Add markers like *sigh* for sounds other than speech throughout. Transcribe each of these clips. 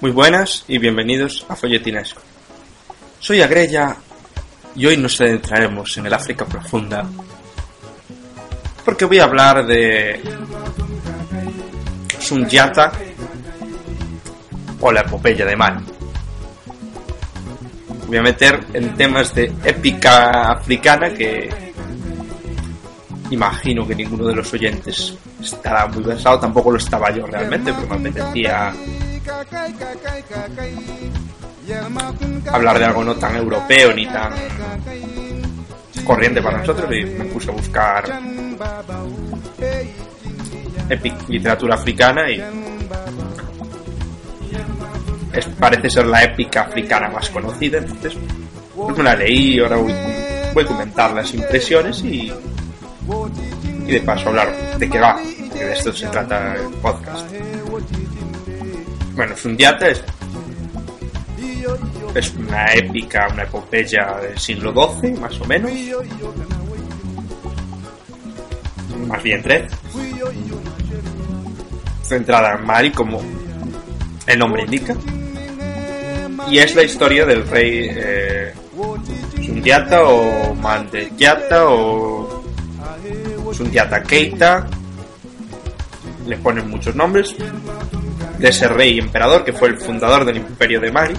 Muy buenas y bienvenidos a Folletinesco. Soy Agrella y hoy nos adentraremos en el África profunda porque voy a hablar de Sundiata o la epopeya de Mali. Voy a meter en temas de épica africana que imagino que ninguno de los oyentes estará muy versado, tampoco lo estaba yo realmente, pero me apetecía hablar de algo no tan europeo ni tan corriente para nosotros y me puse a buscar literatura africana y es, parece ser la épica africana más conocida entonces pues me la leí ahora voy, voy a comentar las impresiones y y de paso hablar de qué va, que de esto se trata el podcast. Bueno, Sundiata es, es una épica, una epopeya del siglo XII, más o menos. Más bien tres. Centrada en Mari, como el nombre indica. Y es la historia del rey eh, Sundiata o Mandeyata o Sundiata Keita, le ponen muchos nombres, de ese rey emperador que fue el fundador del imperio de Mali,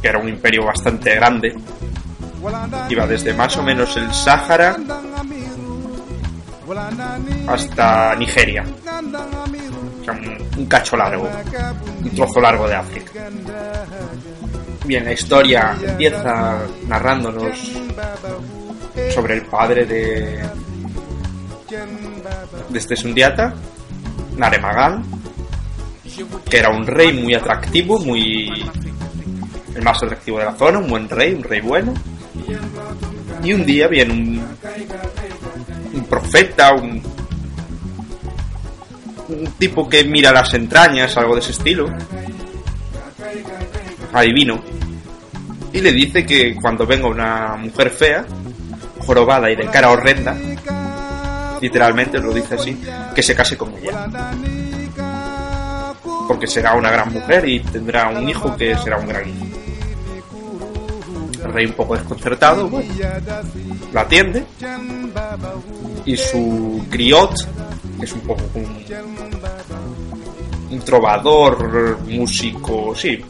que era un imperio bastante grande, iba desde más o menos el Sáhara hasta Nigeria, un, cacho largo, un trozo largo de África. Bien, la historia empieza narrándonos sobre el padre de de este Sundiata, Naremagal, que era un rey muy atractivo, muy el más atractivo de la zona, un buen rey, un rey bueno. Y un día viene un, un profeta, un, un tipo que mira las entrañas, algo de ese estilo, adivino, y le dice que cuando venga una mujer fea, jorobada y de cara horrenda, literalmente lo dice así, que se case con ella. Porque será una gran mujer y tendrá un hijo que será un gran hijo. El rey un poco desconcertado, bueno, la atiende y su criot, es un poco un, un trovador, músico, sí,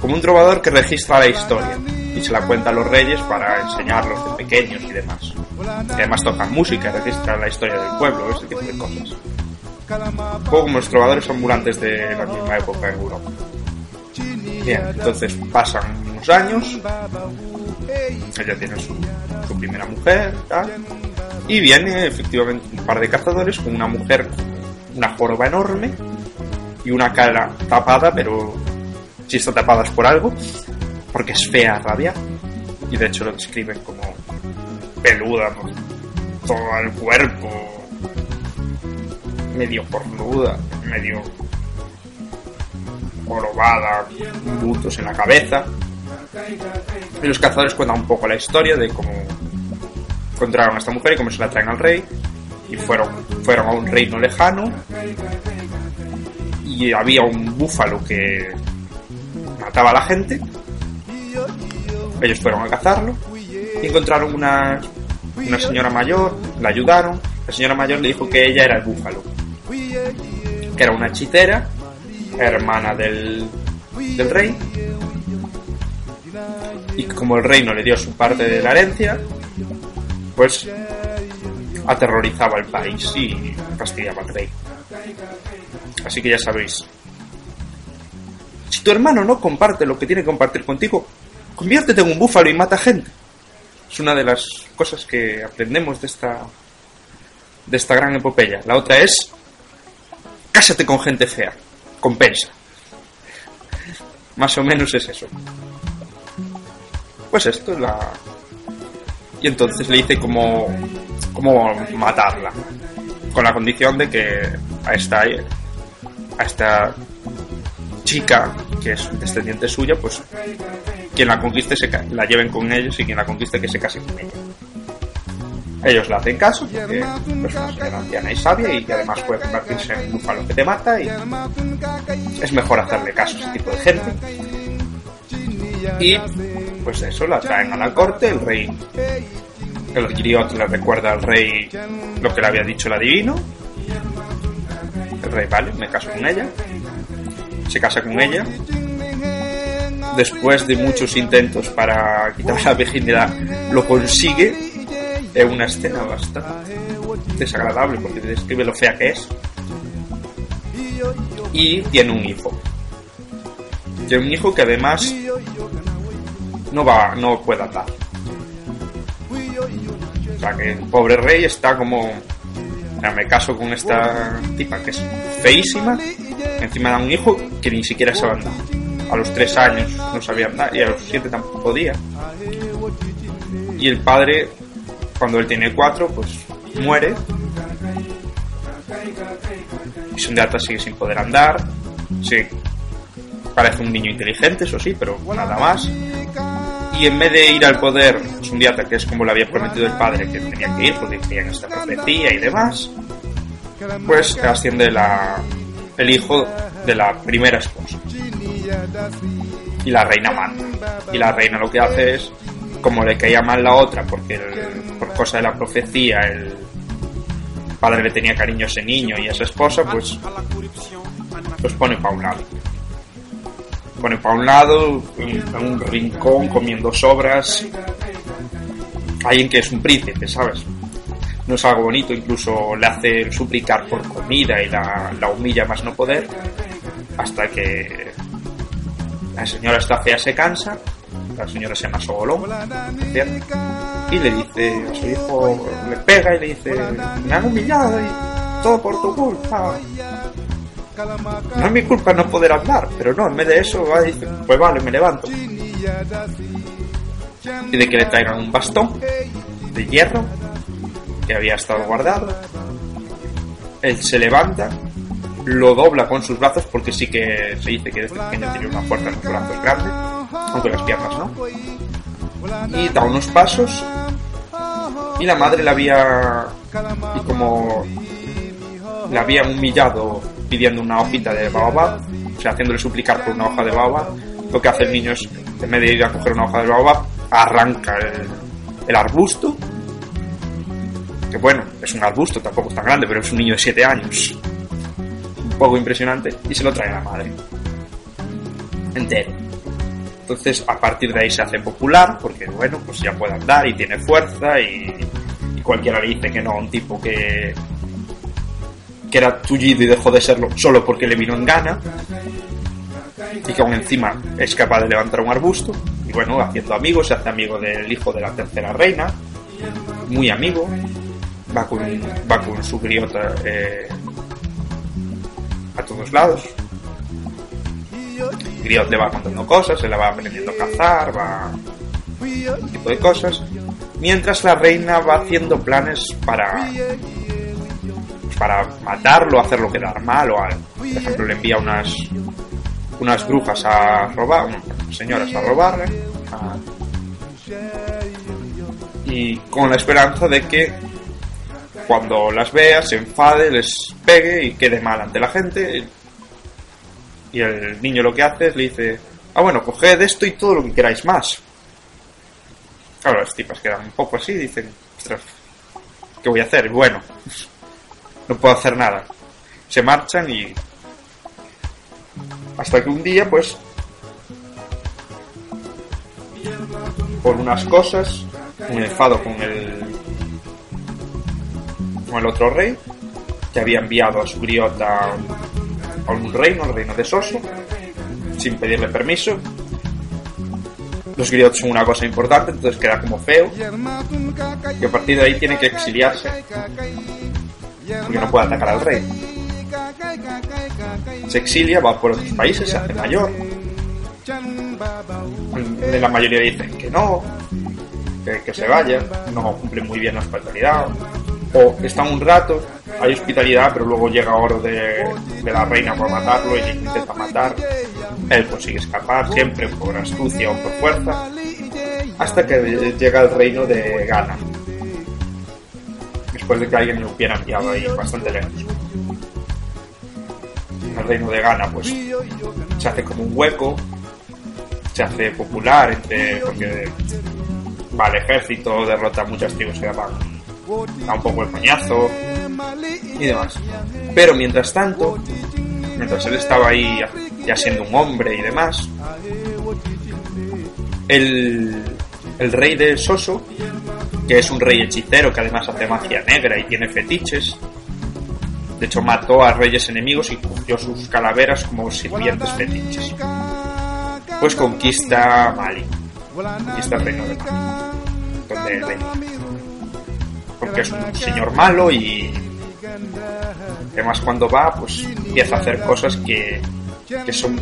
como un trovador que registra la historia y se la cuenta a los reyes para enseñarlos de pequeños y demás. Además tocan música y registran la historia del pueblo, ese tipo de cosas. Un poco como los trovadores ambulantes de la misma época en Europa. Bien, entonces pasan unos años, ella tiene su, primera mujer, y viene efectivamente un par de cazadores con una mujer, una joroba enorme y una cara tapada, pero si está tapada es por algo, porque es fea rabia, y de hecho lo describen como peluda por todo el cuerpo, medio cornuda, medio jorobada, butos en la cabeza. Y los cazadores cuentan un poco la historia de cómo encontraron a esta mujer y cómo se la traen al rey. Y fueron, fueron a un reino lejano. Y había un búfalo que mataba a la gente. Ellos fueron a cazarlo. Y encontraron una, una señora mayor, la ayudaron. La señora mayor le dijo que ella era el búfalo. Que era una hechicera, hermana del, del rey. Y como el rey no le dio su parte de la herencia, pues aterrorizaba al país y castigaba al rey. Así que ya sabéis. Si tu hermano no comparte lo que tiene que compartir contigo, conviértete en un búfalo y mata gente. Es una de las cosas que aprendemos de esta de esta gran epopeya. La otra es cásate con gente fea, compensa. Más o menos es eso. Pues esto es la y entonces le dice cómo cómo matarla con la condición de que a esta esta chica que es descendiente suya pues quien la conquiste se la lleven con ellos y quien la conquiste que se case con ella. Ellos le hacen caso porque es una señora anciana y sabia y que además puede convertirse en un búfalo que te mata y es mejor hacerle caso a ese tipo de gente. Y pues eso la traen a la corte el rey el griot le recuerda al rey lo que le había dicho el adivino. El rey vale me caso con ella se casa con ella. Después de muchos intentos para quitar la virginidad lo consigue. Es una escena bastante desagradable porque describe lo fea que es. Y tiene un hijo. Tiene un hijo que además no va no puede andar o sea que el pobre rey está como me caso con esta tipa que es feísima encima da un hijo que ni siquiera sabe andar. A los tres años no sabía andar y a los siete tampoco podía. Y el padre cuando él tiene cuatro pues muere. Y Sundiata sigue sin poder andar. Sí parece un niño inteligente eso sí pero nada más y en vez de ir al poder Sundiata que es como le había prometido el padre que tenía que ir porque en esta profecía y demás pues asciende la, el hijo de la primera esposa. Y la reina manda. Y la reina lo que hace es como le caía mal la otra porque por cosa de la profecía el padre le tenía cariño a ese niño y a esa esposa pues los pone para un lado pone para un lado en un rincón comiendo sobras. Alguien que es un príncipe sabes no es algo bonito, incluso le hace suplicar por comida y la, la humilla más no poder, hasta que la señora está fea se cansa, la señora se llama Sogolón, y le dice a su hijo, le pega y le dice, me han humillado y todo por tu culpa. No es mi culpa no poder hablar, pero no, en vez de eso va y pues vale, me levanto. Pide que le traigan un bastón de hierro que había estado guardado. Él se levanta, lo dobla con sus brazos porque sí que se dice que desde pequeño tiene una fuerza en los brazos grande, aunque las piernas no. Y da unos pasos y la madre la había y como la había humillado pidiendo una hojita de baobab, o sea, haciéndole suplicar por una hoja de baobab, lo que hace el niño es, en vez de ir a coger una hoja de baobab, arranca el, arbusto que bueno, es un arbusto, tampoco es tan grande, pero es un niño de 7 años. Un poco impresionante. Y se lo trae a la madre. Entero. Entonces, a partir de ahí se hace popular, porque bueno, pues ya puede andar y tiene fuerza y, y cualquiera le dice que no a un tipo que que era tullido y dejó de serlo solo porque le vino en gana y que aún encima es capaz de levantar un arbusto y bueno, haciendo amigos, se hace amigo del hijo de la tercera reina muy amigo va con, va con su griota eh, a todos lados. Griot le va contando cosas, se la va aprendiendo a cazar, va. un tipo de cosas. Mientras la reina va haciendo planes para. Para matarlo, hacerlo quedar mal o algo. Por ejemplo, le envía unas. unas brujas a robar, señoras a robarle. A, y con la esperanza de que cuando las vea, se enfade, les pegue y quede mal ante la gente. Y el niño lo que hace es le dice, ah bueno, coged esto y todo lo que queráis más. Claro, las tipas quedan un poco así, dicen, ¿qué voy a hacer? Bueno, no puedo hacer nada. Se marchan y... Hasta que un día, pues... Por unas cosas, un enfado con el con el otro rey, que había enviado a su griota a un reino, el reino de Soso, sin pedirle permiso. los griots son una cosa importante, entonces queda como feo. Y a partir de ahí tiene que exiliarse. Porque no puede atacar al rey. Se exilia, va por otros países, se hace mayor. En la mayoría dicen que no, que, que se vaya, no cumple muy bien la hospitalidad. O está un rato, hay hospitalidad, pero luego llega oro de, de la reina por matarlo y le intenta matar. Él consigue escapar, siempre por astucia o por fuerza, hasta que llega al reino de Ghana. Después de que alguien lo hubiera enviado ahí bastante lejos. El reino de Ghana, pues, se hace como un hueco, se hace popular entre, porque va al ejército, derrota a muchas tribus daban da un poco el coñazo y demás. Pero mientras tanto, mientras él estaba ahí ya siendo un hombre y demás, el, el rey de Soso, que es un rey hechicero que además hace magia negra y tiene fetiches, de hecho mató a reyes enemigos y cogió sus calaveras como sirvientes fetiches, pues conquista Mali, conquista el reino de Mali, donde venía porque es un señor malo y además cuando va pues empieza a hacer cosas que, que son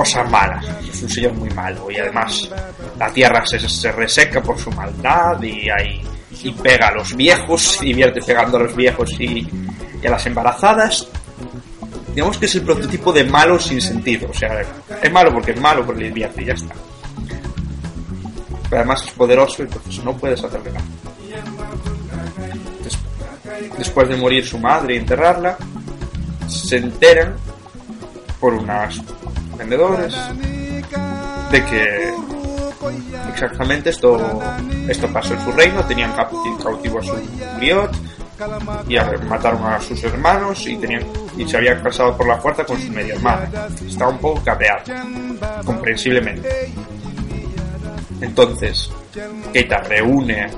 cosas malas. Es un señor muy malo. Y además la tierra se, se reseca por su maldad y hay y pega a los viejos *laughs* se divierte pegando a los viejos y, y a las embarazadas. Digamos que es el prototipo de malo sin sentido. O sea es malo porque es malo porque le divierte y ya está. Pero además es poderoso entonces no puedes hacerle nada. Después de morir su madre y enterrarla, se enteran por unos de que exactamente esto, esto pasó en su reino, tenían cautivo a su griot y mataron a sus hermanos y, tenían, y se habían casado por la fuerza con su media hermana. Estaba un poco cabreado, comprensiblemente. Entonces, Keita reúne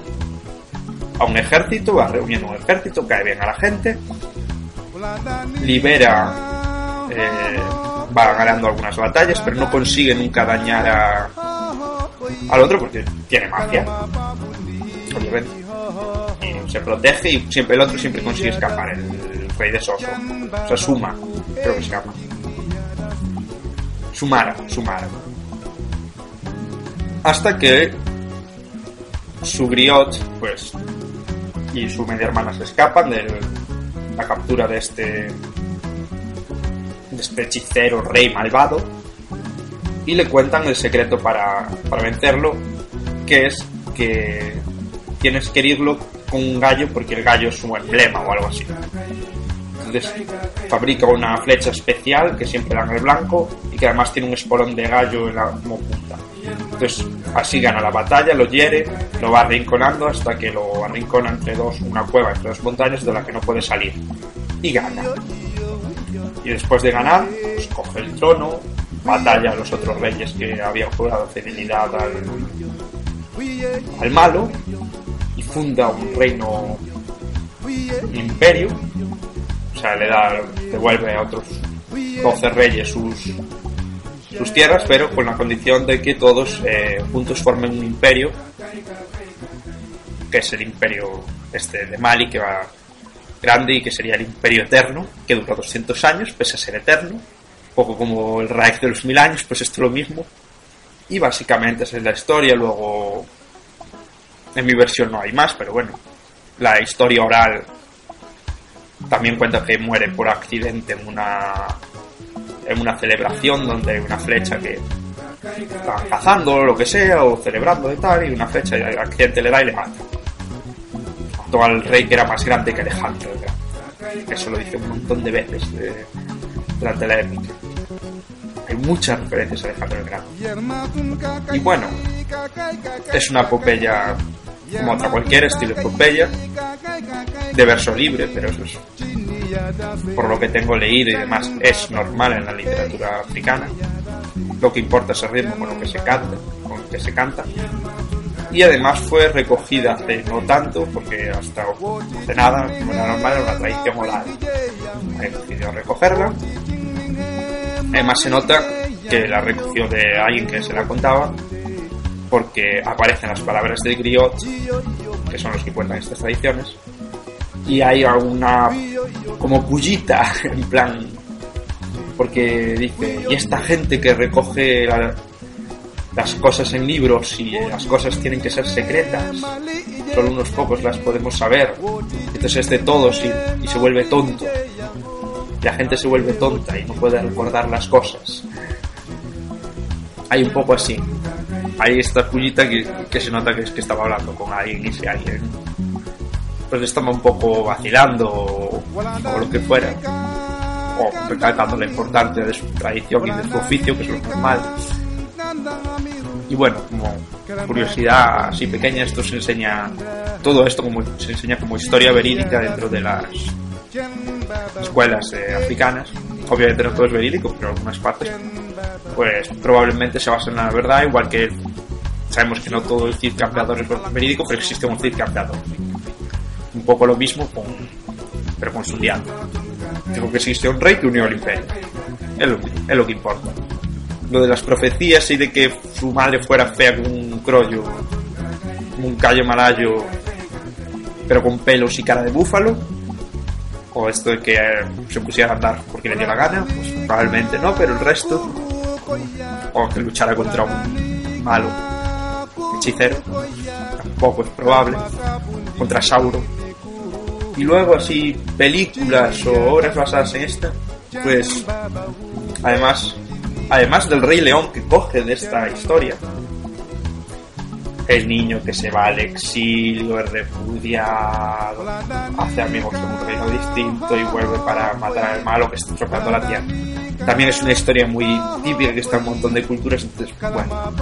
a un ejército, va reuniendo un ejército, cae bien a la gente, libera, eh, va ganando algunas batallas, pero no consigue nunca dañar a, al otro porque tiene magia, obviamente. Y se protege y siempre el otro siempre consigue escapar, el, rey de Soso. O sea, Suma, creo que llama. Sumara, Sumara. Hasta que su griot, pues, y su media hermana se escapan de la captura de este hechicero rey malvado y le cuentan el secreto para, para vencerlo, que es que tienes que herirlo con un gallo porque el gallo es su emblema o algo así. Entonces fabrica una flecha especial que siempre da en el blanco y que además tiene un espolón de gallo en la como punta. Entonces así gana la batalla, lo hiere, lo va arrinconando hasta que lo arrincona entre dos, una cueva entre dos montañas de la que no puede salir. Y gana. Y después de ganar, pues coge el trono, batalla a los otros reyes que habían jurado fidelidad al, al malo y funda un reino, un imperio. O sea, le da, devuelve a otros 12 reyes sus, sus tierras, pero con la condición de que todos eh, juntos formen un imperio, que es el imperio este de Mali, que va grande y que sería el imperio eterno, que dura 200 años, pese a ser eterno, poco como el Reich de los mil años, pues esto es lo mismo. Y básicamente esa es la historia, luego en mi versión no hay más, pero bueno, la historia oral también cuenta que muere por accidente en una en una celebración donde hay una flecha que está cazando lo que sea, o celebrando y tal, y una flecha y el accidente le da y le mata. Mató al rey que era más grande que Alejandro. Eso lo dice un montón de veces de, durante la épica. Hay muchas referencias a Alejandro el Grande. Y bueno, es una epopeya como otra cualquier estilo epopeya, de verso libre, pero eso es por lo que tengo leído y demás, es normal en la literatura africana. Lo que importa es el ritmo con lo que se canta, con lo que se canta. Y además fue recogida hace no tanto, porque hasta hace nada, como era normal, era una tradición oral. He decidido recogerla. Además se nota que la recogió de alguien que se la contaba, porque aparecen las palabras de griot, que son los que cuentan estas tradiciones, y hay alguna como pullita, *laughs* en plan, porque dice, y esta gente que recoge la- las cosas en libros y las cosas tienen que ser secretas, solo unos pocos las podemos saber, entonces es de todos y, se vuelve tonto. La gente se vuelve tonta y no puede recordar las cosas. Hay un poco así. Hay esta pullita que, se nota que es que estaba hablando con alguien y si alguien pues estaba un poco vacilando o, o lo que fuera. O recalcando la importancia de su tradición y de su oficio, que es lo normal. Y bueno, como curiosidad así pequeña, esto se enseña, todo esto como se enseña como historia verídica dentro de las escuelas eh, africanas. Obviamente no todo es verídico, pero algunas partes pues probablemente se basan en la verdad, igual que sabemos que no todo el Cid campeador es verídico, pero existe un Cid campeador. Un poco lo mismo con, pero con su diablo. Digo que existe un rey que unió el imperio. Es lo, es lo que importa. Lo de las profecías y de que su madre fuera fea como un crollo, como un callo malayo, pero con pelos y cara de búfalo, o esto de que eh, se pusiera a andar porque le dio la gana, pues probablemente no, pero el resto, o que luchara contra un malo hechicero, tampoco es probable, contra Sauro. Y luego así películas o obras basadas en esta, pues además, además del Rey León que coge de esta historia, el niño que se va al exilio, es repudiado, hace amigos de un reino distinto y vuelve para matar al malo que está estropeando la tierra. También es una historia muy típica que está en un montón de culturas, entonces, bueno.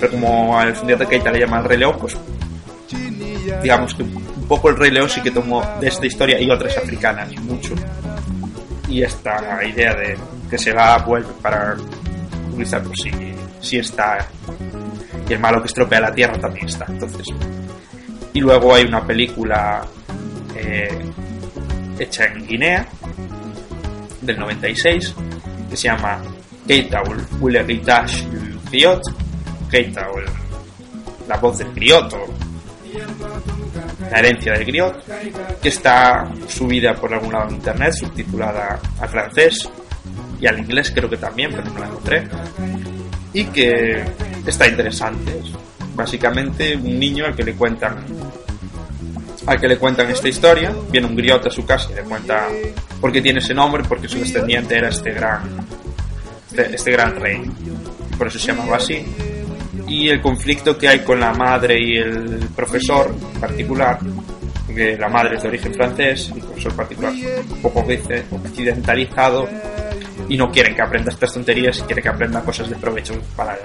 Pero como al Fundiata Keita le llama el Rey León, pues digamos que un poco el Rey León sí que tomó de esta historia y otras africanas, mucho. Y esta idea de que se va, vuelve para utilizar, pues sí, sí está y el malo que estropea la tierra también está. Entonces, y luego hay una película eh, hecha en Guinea del 96 que se llama Keita héritage du griot, Keita la voz del griot o la herencia del griot, que está subida por algún lado en internet, subtitulada al francés y al inglés creo que también, pero no la encontré y que está interesante. Es básicamente un niño al que le cuentan al que le cuentan esta historia, viene un griot a su casa y le cuenta por qué tiene ese nombre, porque su descendiente era este gran este, este gran rey. Por eso se llamaba así. Y el conflicto que hay con la madre y el profesor en particular, que la madre es de origen francés el profesor particular un poco occidentalizado y no quieren que aprenda estas tonterías y quieren que aprenda cosas de provecho para,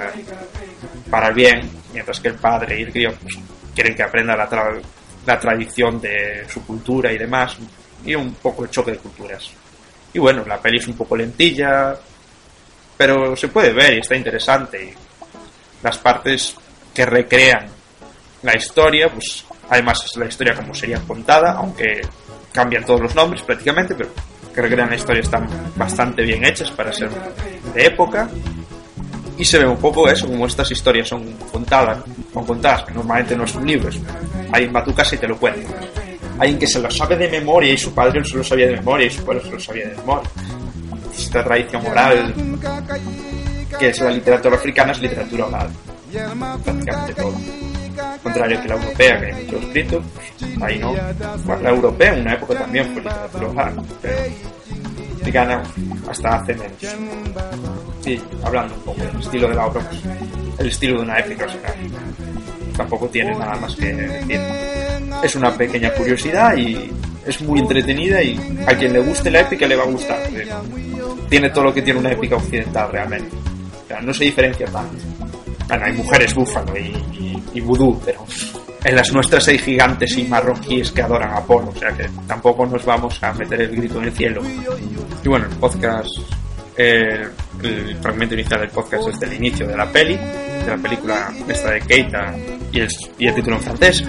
para el bien, mientras que el padre y el crío pues, quieren que aprenda la, tra- la tradición de su cultura y demás, y un poco el choque de culturas. Y bueno, la peli es un poco lentilla, pero se puede ver y está interesante. Y las partes que recrean la historia, pues además es la historia como sería contada, aunque cambian todos los nombres prácticamente, pero que recrean la historia están bastante bien hechas para ser de época. Y se ve un poco eso, como estas historias son contadas, son contadas, que normalmente no es un libro, es alguien va a y te lo cuenta. Alguien que se lo sabe de memoria y su padre no se lo sabía de memoria y su padre se lo sabía de memoria. Esta tradición oral, que es la literatura africana, es literatura oral. Prácticamente todo. Contrario que la europea, que hay mucho escrito, ahí no. Bueno, la europea en una época también fue literatura pero africana hasta hace menos. Sí, hablando un poco del estilo de la obra, pues, el estilo de una épica, o sea, tampoco tiene nada más que decir. Es una pequeña curiosidad y es muy entretenida y a quien le guste la épica le va a gustar. Tiene todo lo que tiene una épica occidental realmente. O sea, no se diferencia tanto. Bueno, hay mujeres búfalo y, y, vudú, pero en las nuestras hay gigantes y marroquíes que adoran a Apolo, o sea que tampoco nos vamos a meter el grito en el cielo. Y bueno, el podcast, eh, el fragmento inicial del podcast es del inicio de la peli, de la película esta de Keita y el, título en francés.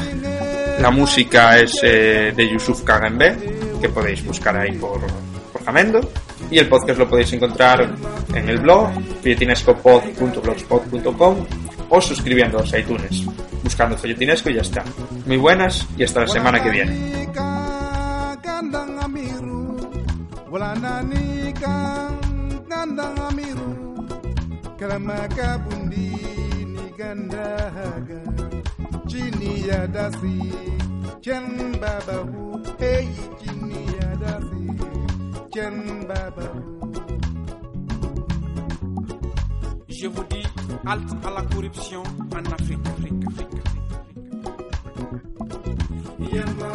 La música es eh, de Yusuf Kagembe, que podéis buscar ahí por, por. Y el podcast lo podéis encontrar en el blog folletinescopod.blogspot.com o suscribiéndoos a iTunes, buscando Folletinesco y ya está. Muy buenas y hasta la semana que viene. chini ya dasi chen baba hu hey chini ya dasi chen baba Je vous dis halte à la corruption en Afrique, Afrique, Afrique, Afrique. yamma